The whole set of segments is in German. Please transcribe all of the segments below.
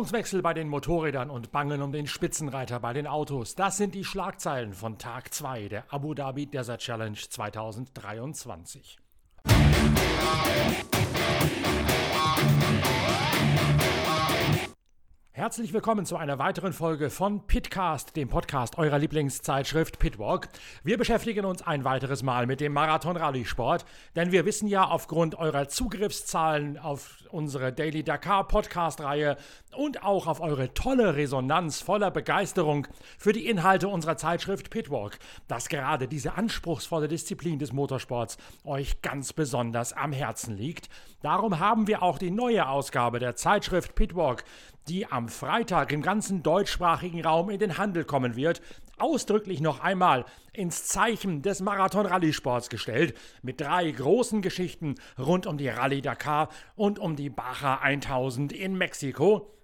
Führungswechsel bei den Motorrädern und Bangen um den Spitzenreiter bei den Autos. Das sind die Schlagzeilen von Tag 2 der Abu Dhabi Desert Challenge 2023. Herzlich willkommen zu einer weiteren Folge von Pitcast, dem Podcast eurer Lieblingszeitschrift Pitwalk. Wir beschäftigen uns ein weiteres Mal mit dem Marathon-Rallye-Sport, denn wir wissen ja aufgrund eurer Zugriffszahlen auf unsere Daily Dakar Podcast-Reihe und auch auf eure tolle Resonanz voller Begeisterung für die Inhalte unserer Zeitschrift Pitwalk, dass gerade diese anspruchsvolle Disziplin des Motorsports euch ganz besonders am Herzen liegt. Darum haben wir auch die neue Ausgabe der Zeitschrift Pitwalk die am Freitag im ganzen deutschsprachigen Raum in den Handel kommen wird, ausdrücklich noch einmal ins Zeichen des Marathon-Rallye-Sports gestellt, mit drei großen Geschichten rund um die Rallye Dakar und um die Baja 1000 in Mexiko.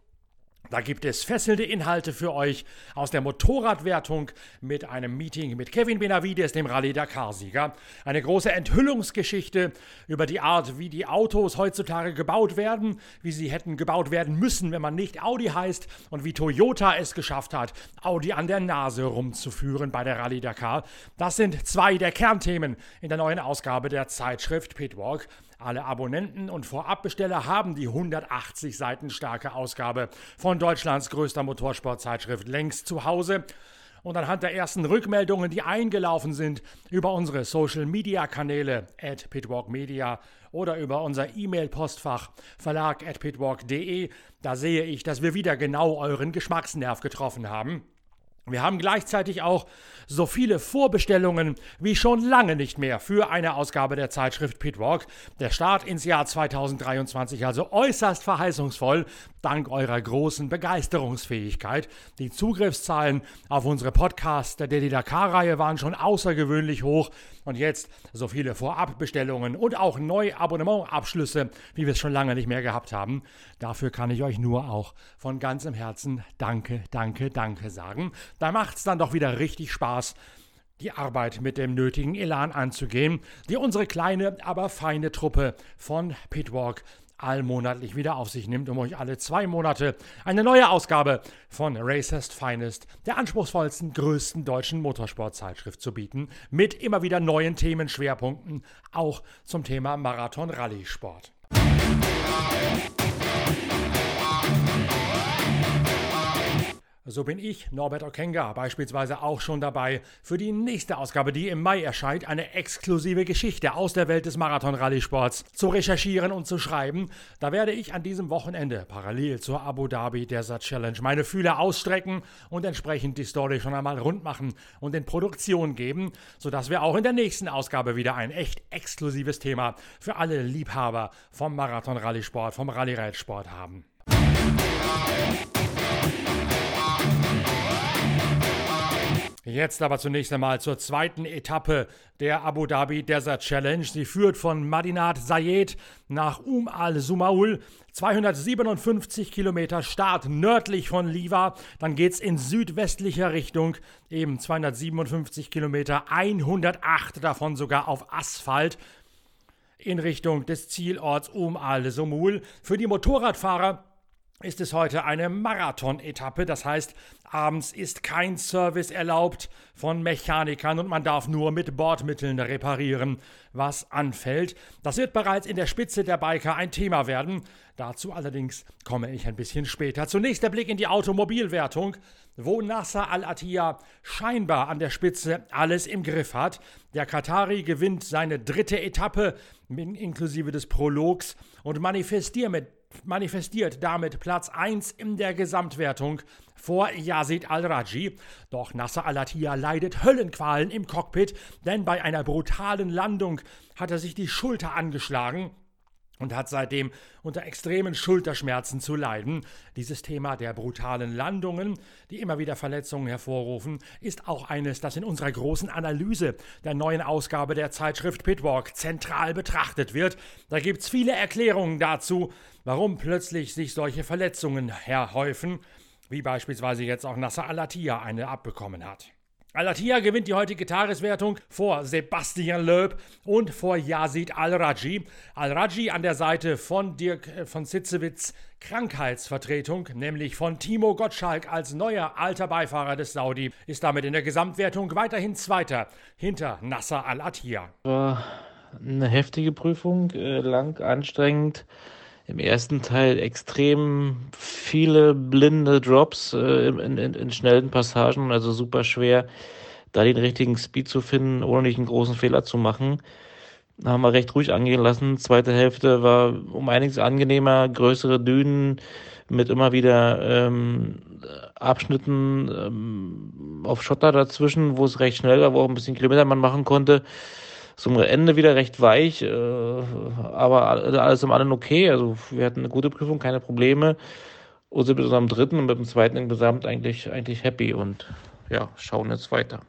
Da gibt es fesselnde Inhalte für euch aus der Motorradwertung mit einem Meeting mit Kevin Benavides, dem Rallye Dakar-Sieger. Eine große Enthüllungsgeschichte über die Art, wie die Autos heutzutage gebaut werden, wie sie hätten gebaut werden müssen, wenn man nicht Audi heißt und wie Toyota es geschafft hat, Audi an der Nase rumzuführen bei der Rallye Dakar. Das sind zwei der Kernthemen in der neuen Ausgabe der Zeitschrift Pitwalk. Alle Abonnenten und Vorabbesteller haben die 180 Seiten starke Ausgabe von Deutschlands größter Motorsportzeitschrift längst zu Hause. Und anhand der ersten Rückmeldungen, die eingelaufen sind, über unsere Social Media Kanäle at Pitwalk Media oder über unser E-Mail-Postfach verlag at pitwalk.de, da sehe ich, dass wir wieder genau euren Geschmacksnerv getroffen haben. Wir haben gleichzeitig auch so viele Vorbestellungen wie schon lange nicht mehr für eine Ausgabe der Zeitschrift Pitwalk. Der Start ins Jahr 2023 also äußerst verheißungsvoll, dank eurer großen Begeisterungsfähigkeit. Die Zugriffszahlen auf unsere Podcasts der Daily Dakar-Reihe waren schon außergewöhnlich hoch und jetzt so viele Vorabbestellungen und auch Neuabonnementabschlüsse, wie wir es schon lange nicht mehr gehabt haben. Dafür kann ich euch nur auch von ganzem Herzen Danke, Danke, Danke sagen. Da macht es dann doch wieder richtig Spaß, die Arbeit mit dem nötigen Elan anzugehen, die unsere kleine, aber feine Truppe von Pitwalk allmonatlich wieder auf sich nimmt, um euch alle zwei Monate eine neue Ausgabe von Racist Finest, der anspruchsvollsten, größten deutschen Motorsportzeitschrift zu bieten, mit immer wieder neuen Themenschwerpunkten, auch zum Thema Marathon-Rallye-Sport. So bin ich, Norbert Okenga, beispielsweise auch schon dabei für die nächste Ausgabe, die im Mai erscheint, eine exklusive Geschichte aus der Welt des Marathon-Rallye-Sports zu recherchieren und zu schreiben. Da werde ich an diesem Wochenende parallel zur Abu Dhabi Desert Challenge meine Fühler ausstrecken und entsprechend die Story schon einmal rund machen und in Produktion geben, sodass wir auch in der nächsten Ausgabe wieder ein echt exklusives Thema für alle Liebhaber vom Marathon-Rallye-Sport, vom Rallye-Reitsport haben. Jetzt aber zunächst einmal zur zweiten Etappe der Abu Dhabi Desert Challenge. Sie führt von Madinat Zayed nach Um al-Sumaul. 257 Kilometer Start nördlich von Liva. Dann geht es in südwestlicher Richtung. Eben 257 Kilometer, 108 davon sogar auf Asphalt in Richtung des Zielorts Um al-Sumul. Für die Motorradfahrer ist es heute eine Marathon-Etappe. Das heißt, abends ist kein Service erlaubt von Mechanikern und man darf nur mit Bordmitteln reparieren, was anfällt. Das wird bereits in der Spitze der Biker ein Thema werden. Dazu allerdings komme ich ein bisschen später. Zunächst der Blick in die Automobilwertung, wo Nasser Al-Attiyah scheinbar an der Spitze alles im Griff hat. Der Katari gewinnt seine dritte Etappe inklusive des Prologs und manifestiert mit manifestiert damit Platz 1 in der Gesamtwertung vor Yazid al-Raji. Doch Nasser al-Attiyah leidet Höllenqualen im Cockpit, denn bei einer brutalen Landung hat er sich die Schulter angeschlagen und hat seitdem unter extremen Schulterschmerzen zu leiden. Dieses Thema der brutalen Landungen, die immer wieder Verletzungen hervorrufen, ist auch eines, das in unserer großen Analyse der neuen Ausgabe der Zeitschrift Pitwalk zentral betrachtet wird. Da gibt es viele Erklärungen dazu, warum plötzlich sich solche Verletzungen herhäufen, wie beispielsweise jetzt auch Nasser al-Attiyah eine abbekommen hat. Alatia gewinnt die heutige Tageswertung vor Sebastian Loeb und vor Yazid Al-Raji. Al-Raji an der Seite von Dirk äh, von Sitzewitz Krankheitsvertretung, nämlich von Timo Gottschalk als neuer alter Beifahrer des Saudi, ist damit in der Gesamtwertung weiterhin Zweiter hinter Nasser Al-Attiyah. Eine heftige Prüfung, äh, lang, anstrengend. Im ersten Teil extrem viele blinde Drops äh, in, in, in schnellen Passagen, also super schwer, da den richtigen Speed zu finden, ohne nicht einen großen Fehler zu machen. Da haben wir recht ruhig angehen lassen. Zweite Hälfte war um einiges angenehmer, größere Dünen mit immer wieder ähm, Abschnitten ähm, auf Schotter dazwischen, wo es recht schnell war, wo auch ein bisschen Kilometer man machen konnte. Zum Ende wieder recht weich, äh, aber alles im allem okay. Also wir hatten eine gute Prüfung, keine Probleme. Und sind mit unserem dritten und mit dem zweiten im Gesamt eigentlich, eigentlich happy und ja, schauen jetzt weiter.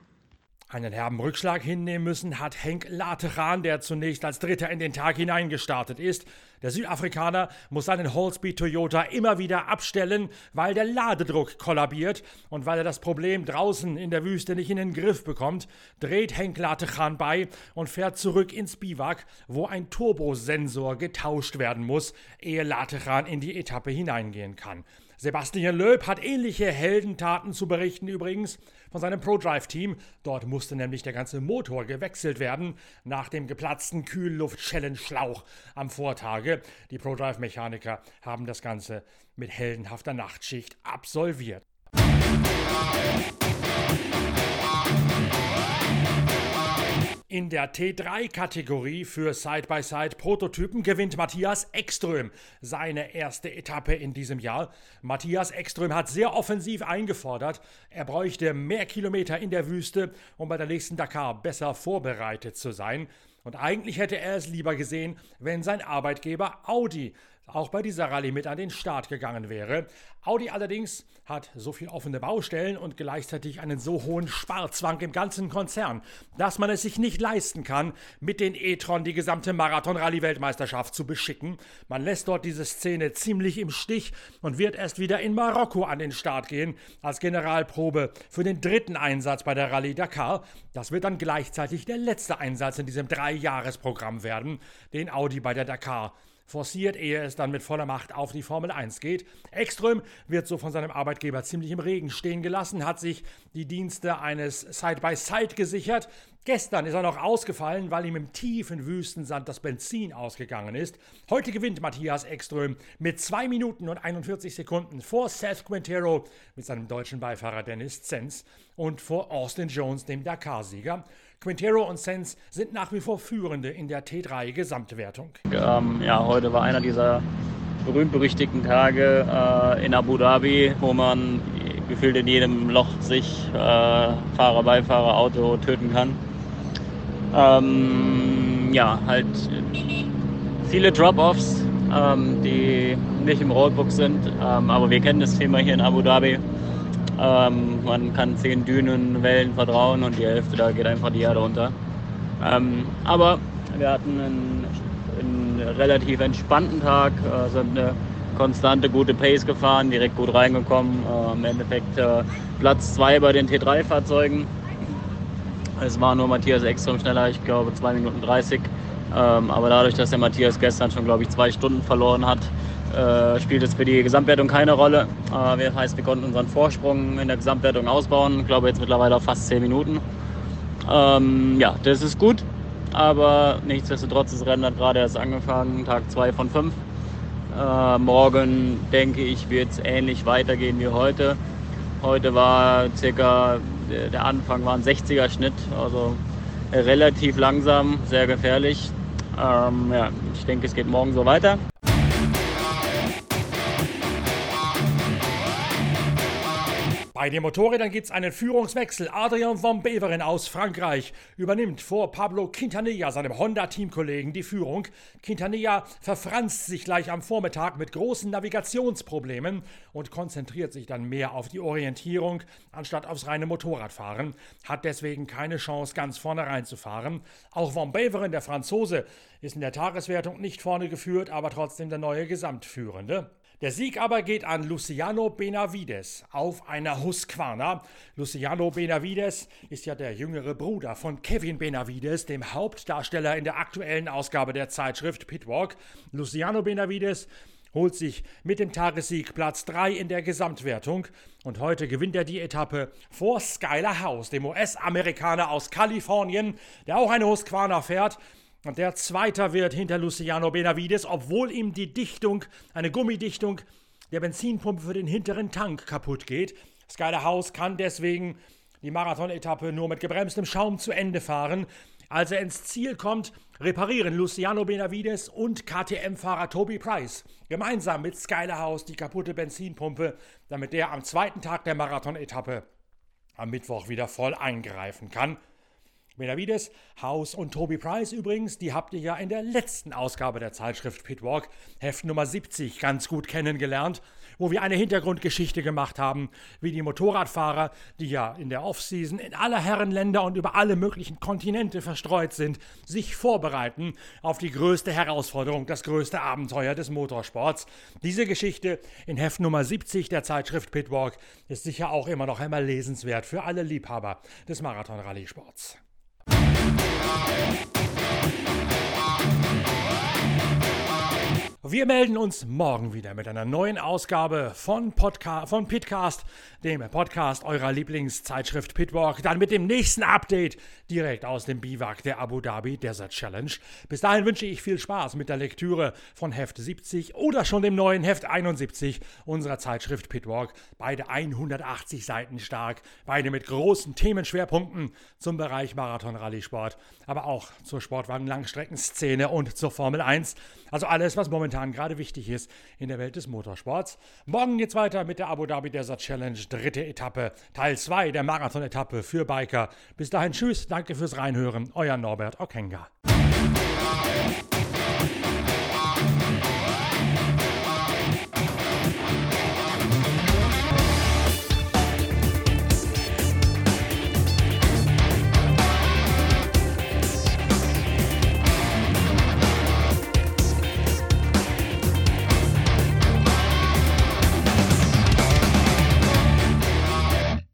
Einen herben Rückschlag hinnehmen müssen hat Henk Lateran, der zunächst als Dritter in den Tag hineingestartet ist. Der Südafrikaner muss seinen Holspeed Toyota immer wieder abstellen, weil der Ladedruck kollabiert und weil er das Problem draußen in der Wüste nicht in den Griff bekommt, dreht Henk Lateran bei und fährt zurück ins Biwak, wo ein Turbosensor getauscht werden muss, ehe Lateran in die Etappe hineingehen kann. Sebastian Loeb hat ähnliche Heldentaten zu berichten übrigens von seinem ProDrive-Team. Dort musste nämlich der ganze Motor gewechselt werden nach dem geplatzten Kühlluftschellenschlauch am Vortage. Die ProDrive-Mechaniker haben das Ganze mit heldenhafter Nachtschicht absolviert. In der T3-Kategorie für Side-by-Side-Prototypen gewinnt Matthias Ekström seine erste Etappe in diesem Jahr. Matthias Ekström hat sehr offensiv eingefordert. Er bräuchte mehr Kilometer in der Wüste, um bei der nächsten Dakar besser vorbereitet zu sein. Und eigentlich hätte er es lieber gesehen, wenn sein Arbeitgeber Audi auch bei dieser Rallye mit an den Start gegangen wäre. Audi allerdings hat so viel offene Baustellen und gleichzeitig einen so hohen Sparzwang im ganzen Konzern, dass man es sich nicht leisten kann, mit den e-tron die gesamte Marathon-Rallye-Weltmeisterschaft zu beschicken. Man lässt dort diese Szene ziemlich im Stich und wird erst wieder in Marokko an den Start gehen, als Generalprobe für den dritten Einsatz bei der Rallye Dakar. Das wird dann gleichzeitig der letzte Einsatz in diesem Dreijahresprogramm werden, den Audi bei der Dakar forciert, ehe es dann mit voller Macht auf die Formel 1 geht. Ekström wird so von seinem Arbeitgeber ziemlich im Regen stehen gelassen, hat sich die Dienste eines Side-by-Side -Side gesichert. Gestern ist er noch ausgefallen, weil ihm im tiefen Wüstensand das Benzin ausgegangen ist. Heute gewinnt Matthias Ekström mit 2 Minuten und 41 Sekunden vor Seth Quintero mit seinem deutschen Beifahrer Dennis Zenz und vor Austin Jones, dem Dakar-Sieger. Quintero und Sens sind nach wie vor Führende in der T3 Gesamtwertung. Ähm, ja, heute war einer dieser berühmt-berüchtigten Tage äh, in Abu Dhabi, wo man gefühlt in jedem Loch sich äh, Fahrer, Beifahrer, Auto töten kann. Ähm, ja, halt viele Drop-Offs, ähm, die nicht im Roadbook sind, ähm, aber wir kennen das Thema hier in Abu Dhabi. Ähm, man kann zehn Dünen, Wellen vertrauen und die Hälfte, da geht einfach die Erde unter. Ähm, aber wir hatten einen, einen relativ entspannten Tag, äh, sind eine konstante, gute Pace gefahren, direkt gut reingekommen. Äh, Im Endeffekt äh, Platz 2 bei den T3-Fahrzeugen. Es war nur Matthias extrem schneller, ich glaube 2 Minuten 30. Ähm, aber dadurch, dass der Matthias gestern schon, glaube ich, zwei Stunden verloren hat, äh, spielt es für die Gesamtwertung keine Rolle. Äh, das heißt, wir konnten unseren Vorsprung in der Gesamtwertung ausbauen. Ich glaube jetzt mittlerweile auf fast 10 Minuten. Ähm, ja, das ist gut, aber nichtsdestotrotz, das Rennen hat gerade erst angefangen, Tag 2 von 5. Äh, morgen denke ich, wird es ähnlich weitergehen wie heute. Heute war circa, der Anfang war ein 60er Schnitt, also relativ langsam, sehr gefährlich. Ähm, ja, ich denke, es geht morgen so weiter. Bei den Motorrädern gibt es einen Führungswechsel. Adrian von Beveren aus Frankreich übernimmt vor Pablo Quintanilla, seinem Honda-Teamkollegen, die Führung. Quintanilla verfranst sich gleich am Vormittag mit großen Navigationsproblemen und konzentriert sich dann mehr auf die Orientierung anstatt aufs reine Motorradfahren, hat deswegen keine Chance, ganz vorne reinzufahren. Auch von Beveren, der Franzose, ist in der Tageswertung nicht vorne geführt, aber trotzdem der neue Gesamtführende. Der Sieg aber geht an Luciano Benavides auf einer Husqvarna. Luciano Benavides ist ja der jüngere Bruder von Kevin Benavides, dem Hauptdarsteller in der aktuellen Ausgabe der Zeitschrift Pitwalk. Luciano Benavides holt sich mit dem Tagessieg Platz 3 in der Gesamtwertung und heute gewinnt er die Etappe vor Skyler House, dem US-Amerikaner aus Kalifornien, der auch eine Husqvarna fährt der Zweiter wird hinter Luciano Benavides, obwohl ihm die Dichtung, eine Gummidichtung der Benzinpumpe für den hinteren Tank kaputt geht. Skyler House kann deswegen die Marathon-Etappe nur mit gebremstem Schaum zu Ende fahren. Als er ins Ziel kommt, reparieren Luciano Benavides und KTM-Fahrer Toby Price gemeinsam mit Skyler House die kaputte Benzinpumpe, damit der am zweiten Tag der Marathon-Etappe am Mittwoch wieder voll eingreifen kann. Benavides, House und Toby Price übrigens, die habt ihr ja in der letzten Ausgabe der Zeitschrift Pitwalk, Heft Nummer 70, ganz gut kennengelernt, wo wir eine Hintergrundgeschichte gemacht haben, wie die Motorradfahrer, die ja in der Offseason in aller Herrenländer und über alle möglichen Kontinente verstreut sind, sich vorbereiten auf die größte Herausforderung, das größte Abenteuer des Motorsports. Diese Geschichte in Heft Nummer 70 der Zeitschrift Pitwalk ist sicher auch immer noch einmal lesenswert für alle Liebhaber des Marathon-Rallye-Sports. Wir melden uns morgen wieder mit einer neuen Ausgabe von, Podca von Pitcast, dem Podcast eurer Lieblingszeitschrift Pitwalk. Dann mit dem nächsten Update direkt aus dem Biwak der Abu Dhabi Desert Challenge. Bis dahin wünsche ich viel Spaß mit der Lektüre von Heft 70 oder schon dem neuen Heft 71 unserer Zeitschrift Pitwalk. Beide 180 Seiten stark, beide mit großen Themenschwerpunkten zum Bereich Marathon-Rallye-Sport, aber auch zur Sportwagen-Langstreckenszene und zur Formel 1. Also alles, was momentan momentan gerade wichtig ist in der Welt des Motorsports. Morgen geht's weiter mit der Abu Dhabi Desert Challenge, dritte Etappe, Teil 2 der Marathon-Etappe für Biker. Bis dahin, tschüss, danke fürs Reinhören, euer Norbert Okenga.